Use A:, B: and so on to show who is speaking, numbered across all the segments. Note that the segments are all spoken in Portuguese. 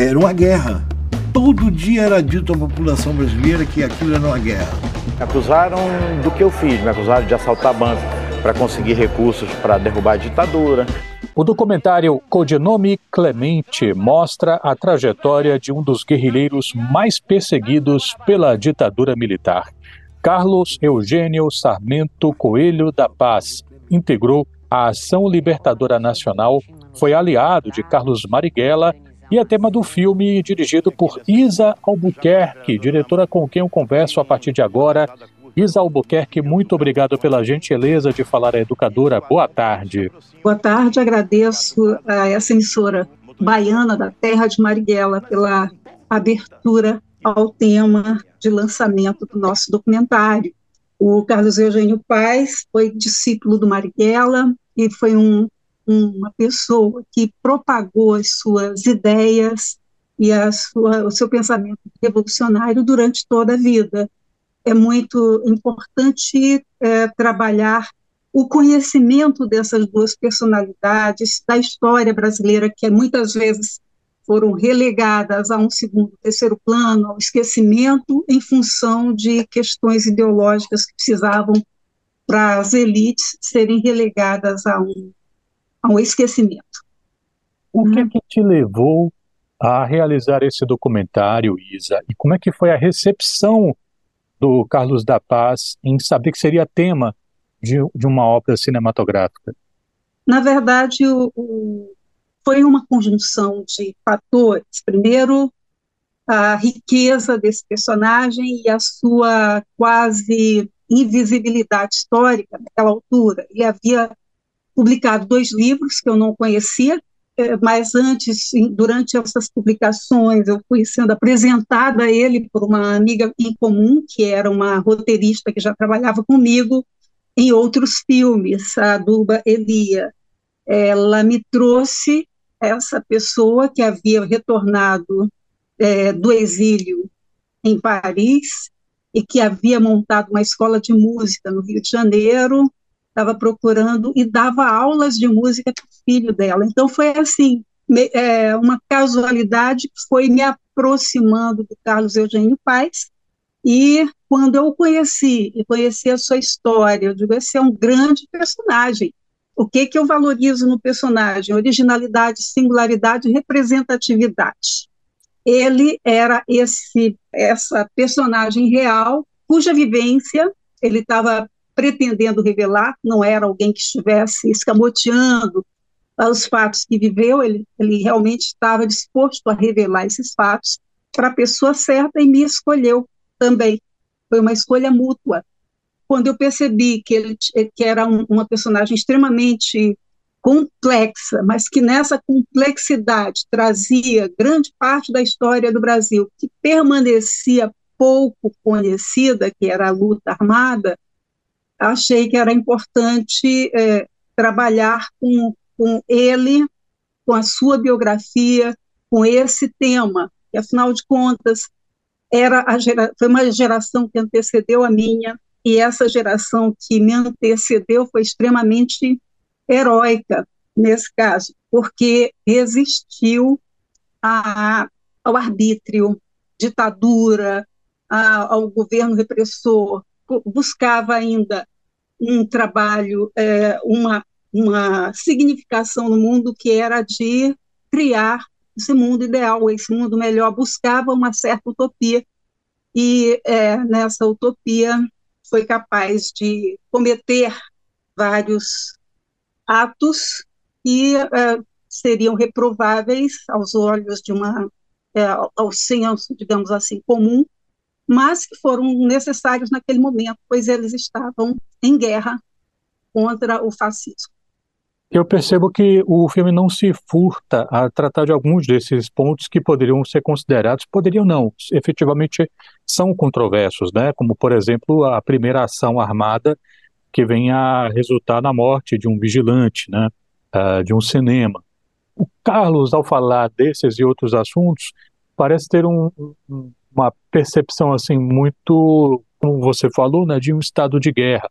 A: era uma guerra. Todo dia era dito à população brasileira que aquilo era uma guerra.
B: Me acusaram do que eu fiz, me acusaram de assaltar bancos para conseguir recursos para derrubar a ditadura.
C: O documentário Codinome Clemente mostra a trajetória de um dos guerrilheiros mais perseguidos pela ditadura militar. Carlos Eugênio Sarmento Coelho da Paz integrou a Ação Libertadora Nacional, foi aliado de Carlos Marighella e é tema do filme dirigido por Isa Albuquerque, diretora com quem eu converso a partir de agora. Isa Albuquerque, muito obrigado pela gentileza de falar à educadora. Boa tarde.
D: Boa tarde, agradeço a essa emissora baiana da terra de Marighella pela abertura ao tema de lançamento do nosso documentário. O Carlos Eugênio Paes foi discípulo do Marighella e foi um uma pessoa que propagou as suas ideias e a sua, o seu pensamento revolucionário durante toda a vida. É muito importante é, trabalhar o conhecimento dessas duas personalidades da história brasileira, que muitas vezes foram relegadas a um segundo, terceiro plano, ao esquecimento, em função de questões ideológicas que precisavam, para as elites, serem relegadas a um ao esquecimento.
C: O que, é que te levou a realizar esse documentário, Isa? E como é que foi a recepção do Carlos da Paz em saber que seria tema de, de uma obra cinematográfica?
D: Na verdade, o, o, foi uma conjunção de fatores. Primeiro, a riqueza desse personagem e a sua quase invisibilidade histórica naquela altura. Ele havia publicado dois livros que eu não conhecia, é, mas antes, durante essas publicações, eu fui sendo apresentada a ele por uma amiga em comum, que era uma roteirista que já trabalhava comigo em outros filmes, a Duba Elia. Ela me trouxe essa pessoa que havia retornado é, do exílio em Paris e que havia montado uma escola de música no Rio de Janeiro estava procurando e dava aulas de música para o filho dela. Então foi assim, me, é, uma casualidade que foi me aproximando do Carlos Eugênio Paes, e quando eu o conheci, e conheci a sua história, eu digo, esse é um grande personagem. O que, que eu valorizo no personagem? Originalidade, singularidade representatividade. Ele era esse essa personagem real, cuja vivência ele estava pretendendo revelar, não era alguém que estivesse escamoteando os fatos que viveu, ele, ele realmente estava disposto a revelar esses fatos para a pessoa certa e me escolheu também. Foi uma escolha mútua. Quando eu percebi que ele que era um, uma personagem extremamente complexa, mas que nessa complexidade trazia grande parte da história do Brasil, que permanecia pouco conhecida, que era a luta armada, achei que era importante é, trabalhar com, com ele, com a sua biografia, com esse tema, que afinal de contas era a gera, foi uma geração que antecedeu a minha, e essa geração que me antecedeu foi extremamente heróica nesse caso, porque resistiu a, ao arbítrio, ditadura, a, ao governo repressor, buscava ainda um trabalho, é, uma, uma significação no mundo que era de criar esse mundo ideal, esse mundo melhor, buscava uma certa utopia, e é, nessa utopia foi capaz de cometer vários atos que é, seriam reprováveis aos olhos de uma, é, ao senso, digamos assim, comum, mas que foram necessários naquele momento, pois eles estavam em guerra contra o fascismo.
C: Eu percebo que o filme não se furta a tratar de alguns desses pontos que poderiam ser considerados, poderiam não, efetivamente são controversos, né? Como, por exemplo, a primeira ação armada que vem a resultar na morte de um vigilante, né? Uh, de um cinema. O Carlos, ao falar desses e outros assuntos, parece ter um, um, uma percepção assim muito, como você falou, né, de um estado de guerra.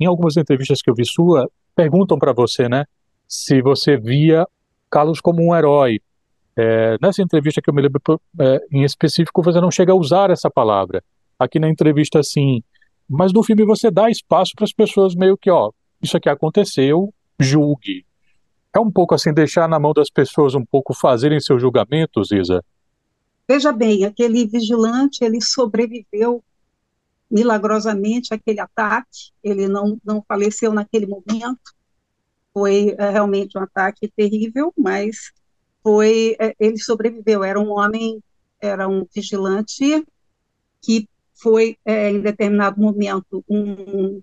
C: Em algumas entrevistas que eu vi sua, perguntam para você, né, se você via Carlos como um herói. É, nessa entrevista que eu me lembro é, em específico, você não chega a usar essa palavra. Aqui na entrevista, sim. Mas no filme você dá espaço para as pessoas meio que, ó, isso aqui aconteceu, julgue. É um pouco assim, deixar na mão das pessoas um pouco fazerem seus julgamentos, Isa?
D: Veja bem, aquele vigilante, ele sobreviveu milagrosamente àquele ataque, ele não, não faleceu naquele momento, foi é, realmente um ataque terrível, mas foi, é, ele sobreviveu, era um homem, era um vigilante que foi, é, em determinado momento, um,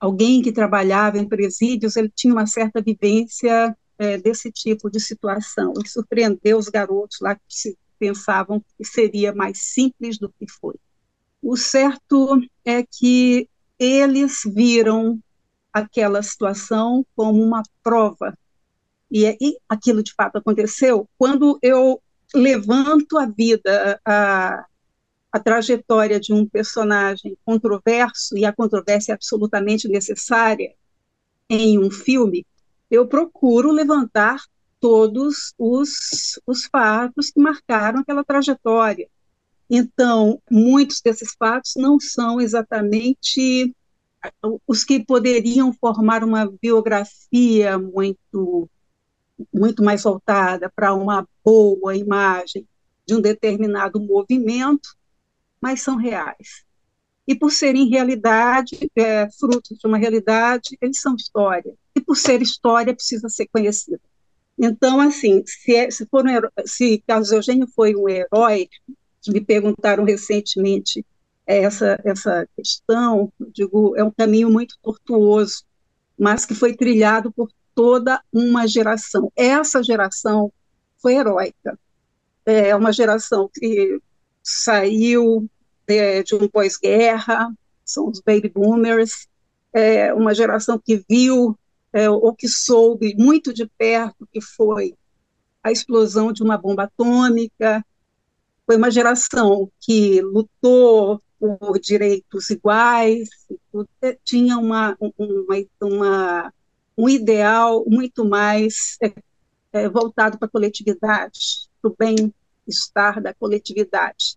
D: alguém que trabalhava em presídios, ele tinha uma certa vivência é, desse tipo de situação, e surpreendeu os garotos lá que pensavam que seria mais simples do que foi. O certo é que eles viram aquela situação como uma prova. E, e aquilo de fato aconteceu quando eu levanto a vida, a, a trajetória de um personagem controverso, e a controvérsia é absolutamente necessária em um filme, eu procuro levantar todos os, os fatos que marcaram aquela trajetória. Então, muitos desses fatos não são exatamente os que poderiam formar uma biografia muito muito mais voltada para uma boa imagem de um determinado movimento, mas são reais. E por serem realidade, é, frutos de uma realidade, eles são história. E por ser história, precisa ser conhecida. Então, assim, se, é, se, for um herói, se Carlos Eugênio foi um herói, me perguntaram recentemente essa, essa questão, digo, é um caminho muito tortuoso, mas que foi trilhado por toda uma geração. Essa geração foi heróica. É uma geração que saiu de, de um pós-guerra, são os baby boomers, é uma geração que viu é, ou que soube muito de perto que foi a explosão de uma bomba atômica, foi uma geração que lutou por direitos iguais, tinha uma, uma, uma um ideal muito mais é, é, voltado para a coletividade, para o bem-estar da coletividade.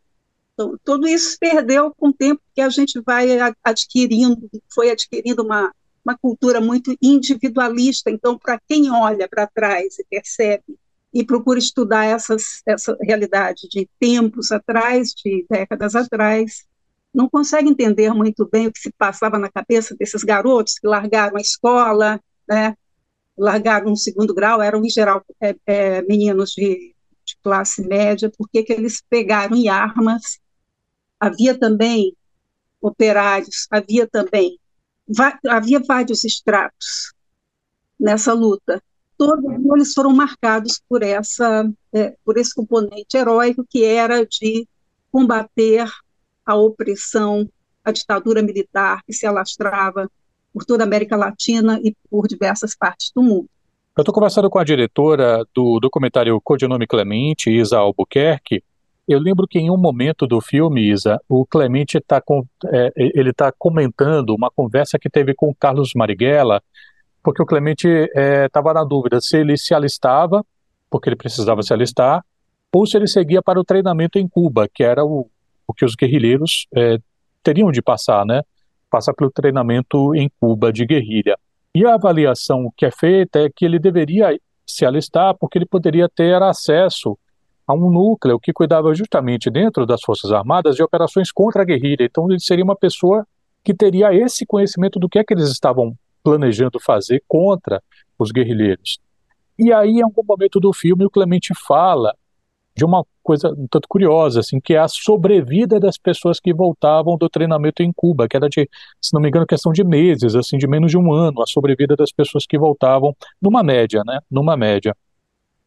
D: Então, tudo isso perdeu com o tempo que a gente vai adquirindo, foi adquirindo uma, uma cultura muito individualista. Então, para quem olha para trás e percebe e procura estudar essas, essa realidade de tempos atrás, de décadas atrás, não consegue entender muito bem o que se passava na cabeça desses garotos que largaram a escola, né, largaram no segundo grau, eram em geral é, é, meninos de, de, classe média, porque que eles pegaram em armas. Havia também operários, havia também, havia vários estratos nessa luta. Todos eles foram marcados por essa, é, por esse componente heróico que era de combater a opressão, a ditadura militar que se alastrava por toda a América Latina e por diversas partes do mundo.
C: Eu estou conversando com a diretora do documentário Codinome Clemente, Isa Albuquerque. Eu lembro que em um momento do filme, Isa, o Clemente está é, ele tá comentando uma conversa que teve com o Carlos Marighella, porque o Clemente estava é, na dúvida se ele se alistava, porque ele precisava se alistar, ou se ele seguia para o treinamento em Cuba, que era o, o que os guerrilheiros é, teriam de passar, né? passa pelo treinamento em Cuba de guerrilha. E a avaliação que é feita é que ele deveria se alistar porque ele poderia ter acesso a um núcleo que cuidava justamente dentro das Forças Armadas de operações contra a guerrilha. Então ele seria uma pessoa que teria esse conhecimento do que é que eles estavam planejando fazer contra os guerrilheiros. E aí, em algum momento do filme, o Clemente fala de uma coisa um tanto curiosa, assim, que é a sobrevida das pessoas que voltavam do treinamento em Cuba, que era de, se não me engano, questão de meses, assim, de menos de um ano, a sobrevida das pessoas que voltavam, numa média, né, numa média.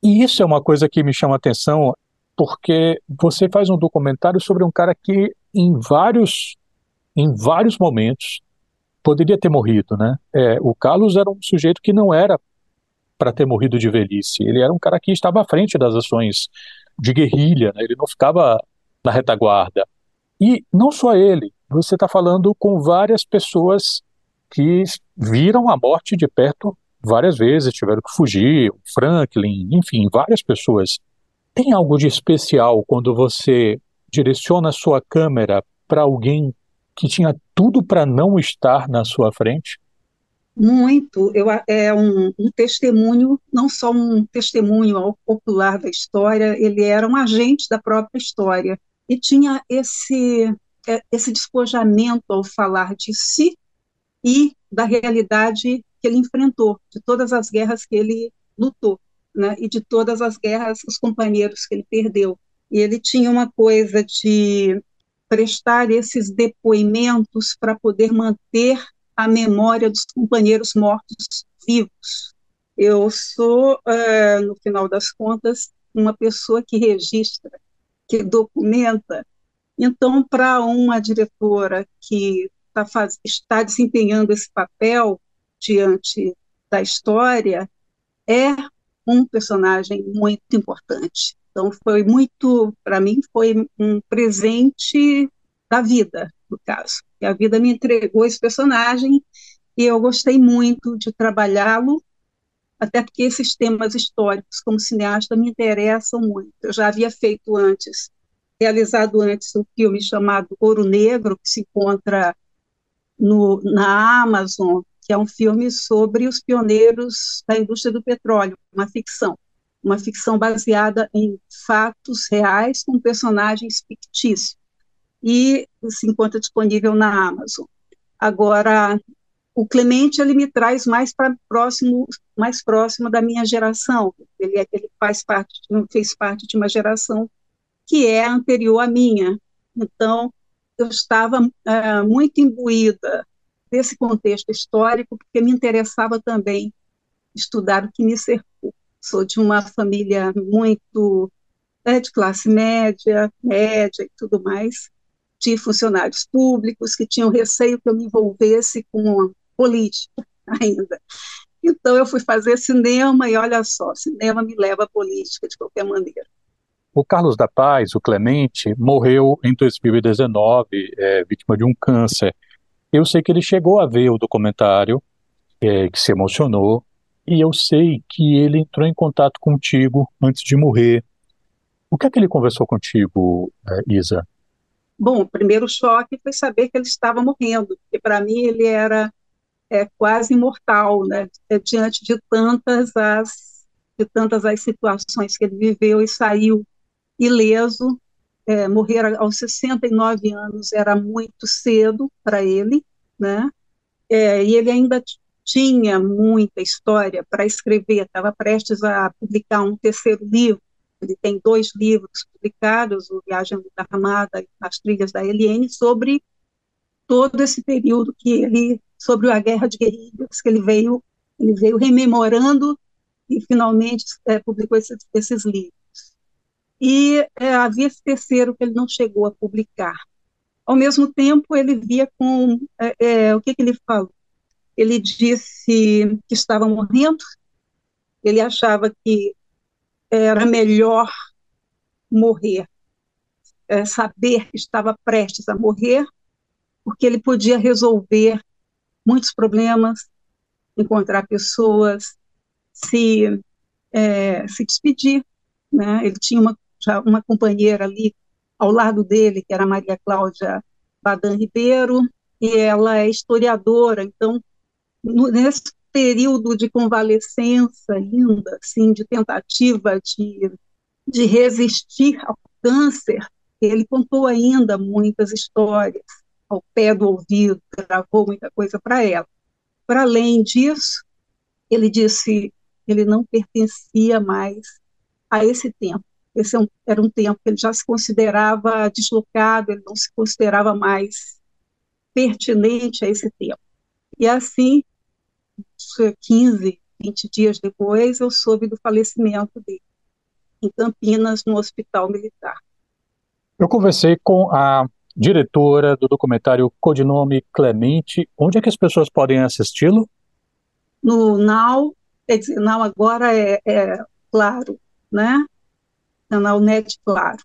C: E isso é uma coisa que me chama a atenção, porque você faz um documentário sobre um cara que em vários, em vários momentos poderia ter morrido, né? É, o Carlos era um sujeito que não era para ter morrido de velhice. Ele era um cara que estava à frente das ações de guerrilha, né? ele não ficava na retaguarda. E não só ele, você está falando com várias pessoas que viram a morte de perto várias vezes, tiveram que fugir, Franklin, enfim, várias pessoas. Tem algo de especial quando você direciona a sua câmera para alguém que tinha tudo para não estar na sua frente?
D: Muito. Eu, é um, um, testemunho, não só um testemunho popular da história, ele era um agente da própria história. E tinha esse, é, esse despojamento ao falar de si e da realidade que ele enfrentou, de todas as guerras que ele lutou, né, e de todas as guerras, os companheiros que ele perdeu. E ele tinha uma coisa de prestar esses depoimentos para poder manter a memória dos companheiros mortos vivos. Eu sou, uh, no final das contas, uma pessoa que registra, que documenta. Então, para uma diretora que tá faz, está desempenhando esse papel diante da história, é um personagem muito importante. Então, foi muito, para mim, foi um presente da vida, no caso. E a vida me entregou esse personagem e eu gostei muito de trabalhá-lo, até porque esses temas históricos, como cineasta, me interessam muito. Eu já havia feito antes, realizado antes um filme chamado Ouro Negro, que se encontra no, na Amazon, que é um filme sobre os pioneiros da indústria do petróleo, uma ficção uma ficção baseada em fatos reais com personagens fictícios e se encontra disponível na Amazon. Agora, o Clemente ele me traz mais para próximo, mais próximo da minha geração. Ele, é, ele faz parte, fez parte de uma geração que é anterior à minha. Então, eu estava uh, muito imbuída desse contexto histórico, porque me interessava também estudar o que me cercou sou de uma família muito né, de classe média, média e tudo mais, de funcionários públicos que tinham receio que eu me envolvesse com política ainda. Então eu fui fazer cinema e olha só, cinema me leva à política de qualquer maneira.
C: O Carlos da Paz, o Clemente, morreu em 2019, é, vítima de um câncer. Eu sei que ele chegou a ver o documentário, é, que se emocionou, e eu sei que ele entrou em contato contigo antes de morrer. O que é que ele conversou contigo, eh, Isa?
D: Bom, o primeiro choque foi saber que ele estava morrendo, porque para mim ele era é, quase imortal, né? É, diante de tantas as de tantas as situações que ele viveu e saiu ileso. É, morrer aos 69 anos era muito cedo para ele, né? É, e ele ainda tinha muita história para escrever, estava prestes a publicar um terceiro livro. Ele tem dois livros publicados, o Viagem da Armada e As Trilhas da Eliane, sobre todo esse período que ele, sobre a Guerra de Guerrilhas, que ele veio, ele veio rememorando e finalmente é, publicou esses, esses, livros. E é, havia esse terceiro que ele não chegou a publicar. Ao mesmo tempo, ele via com é, é o que, que ele falou? Ele disse que estava morrendo, ele achava que era melhor morrer, é, saber que estava prestes a morrer, porque ele podia resolver muitos problemas, encontrar pessoas, se, é, se despedir. Né? Ele tinha uma, já uma companheira ali ao lado dele, que era Maria Cláudia Badan Ribeiro, e ela é historiadora, então nesse período de convalescença ainda, assim, de tentativa de, de resistir ao câncer, ele contou ainda muitas histórias ao pé do ouvido, gravou muita coisa para ela. Para além disso, ele disse que ele não pertencia mais a esse tempo. Esse é era um tempo que ele já se considerava deslocado, ele não se considerava mais pertinente a esse tempo. E assim, 15, 20 dias depois, eu soube do falecimento dele, em Campinas, no Hospital Militar.
C: Eu conversei com a diretora do documentário Codinome Clemente. Onde é que as pessoas podem assisti-lo?
D: No Now, quer dizer, Now agora é, é Claro, né? Canal Net Claro.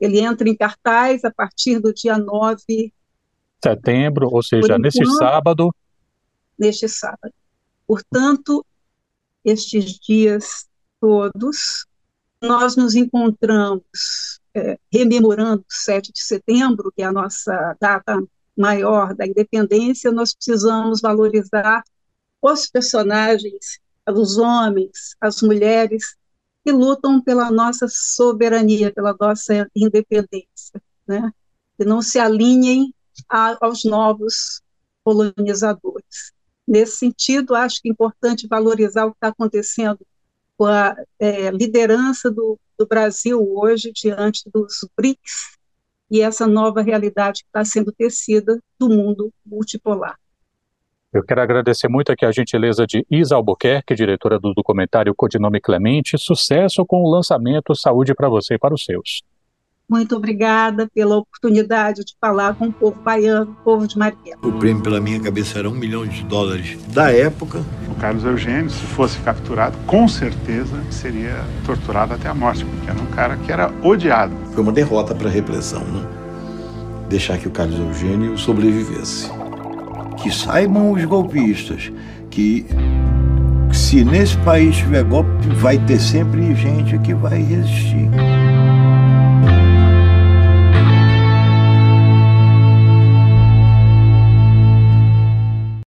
D: Ele entra em cartaz a partir do dia 9
C: setembro, ou seja, nesse sábado.
D: Neste sábado. Portanto, estes dias todos nós nos encontramos é, rememorando 7 de setembro, que é a nossa data maior da independência, nós precisamos valorizar os personagens, os homens, as mulheres que lutam pela nossa soberania, pela nossa independência, né? que não se alinhem a, aos novos colonizadores. Nesse sentido, acho que é importante valorizar o que está acontecendo com a é, liderança do, do Brasil hoje diante dos BRICS e essa nova realidade que está sendo tecida do mundo multipolar.
C: Eu quero agradecer muito aqui a gentileza de Isa Albuquerque, diretora do documentário Codinome Clemente. Sucesso com o lançamento Saúde para você e para os seus.
D: Muito obrigada pela oportunidade de falar com o povo baiano, o povo de Marighella.
A: O prêmio pela minha cabeça era um milhão de dólares da época.
E: O Carlos Eugênio, se fosse capturado, com certeza seria torturado até a morte, porque era um cara que era odiado.
A: Foi uma derrota para a repressão, né? Deixar que o Carlos Eugênio sobrevivesse. Que saibam os golpistas que se nesse país tiver golpe, vai ter sempre gente que vai resistir.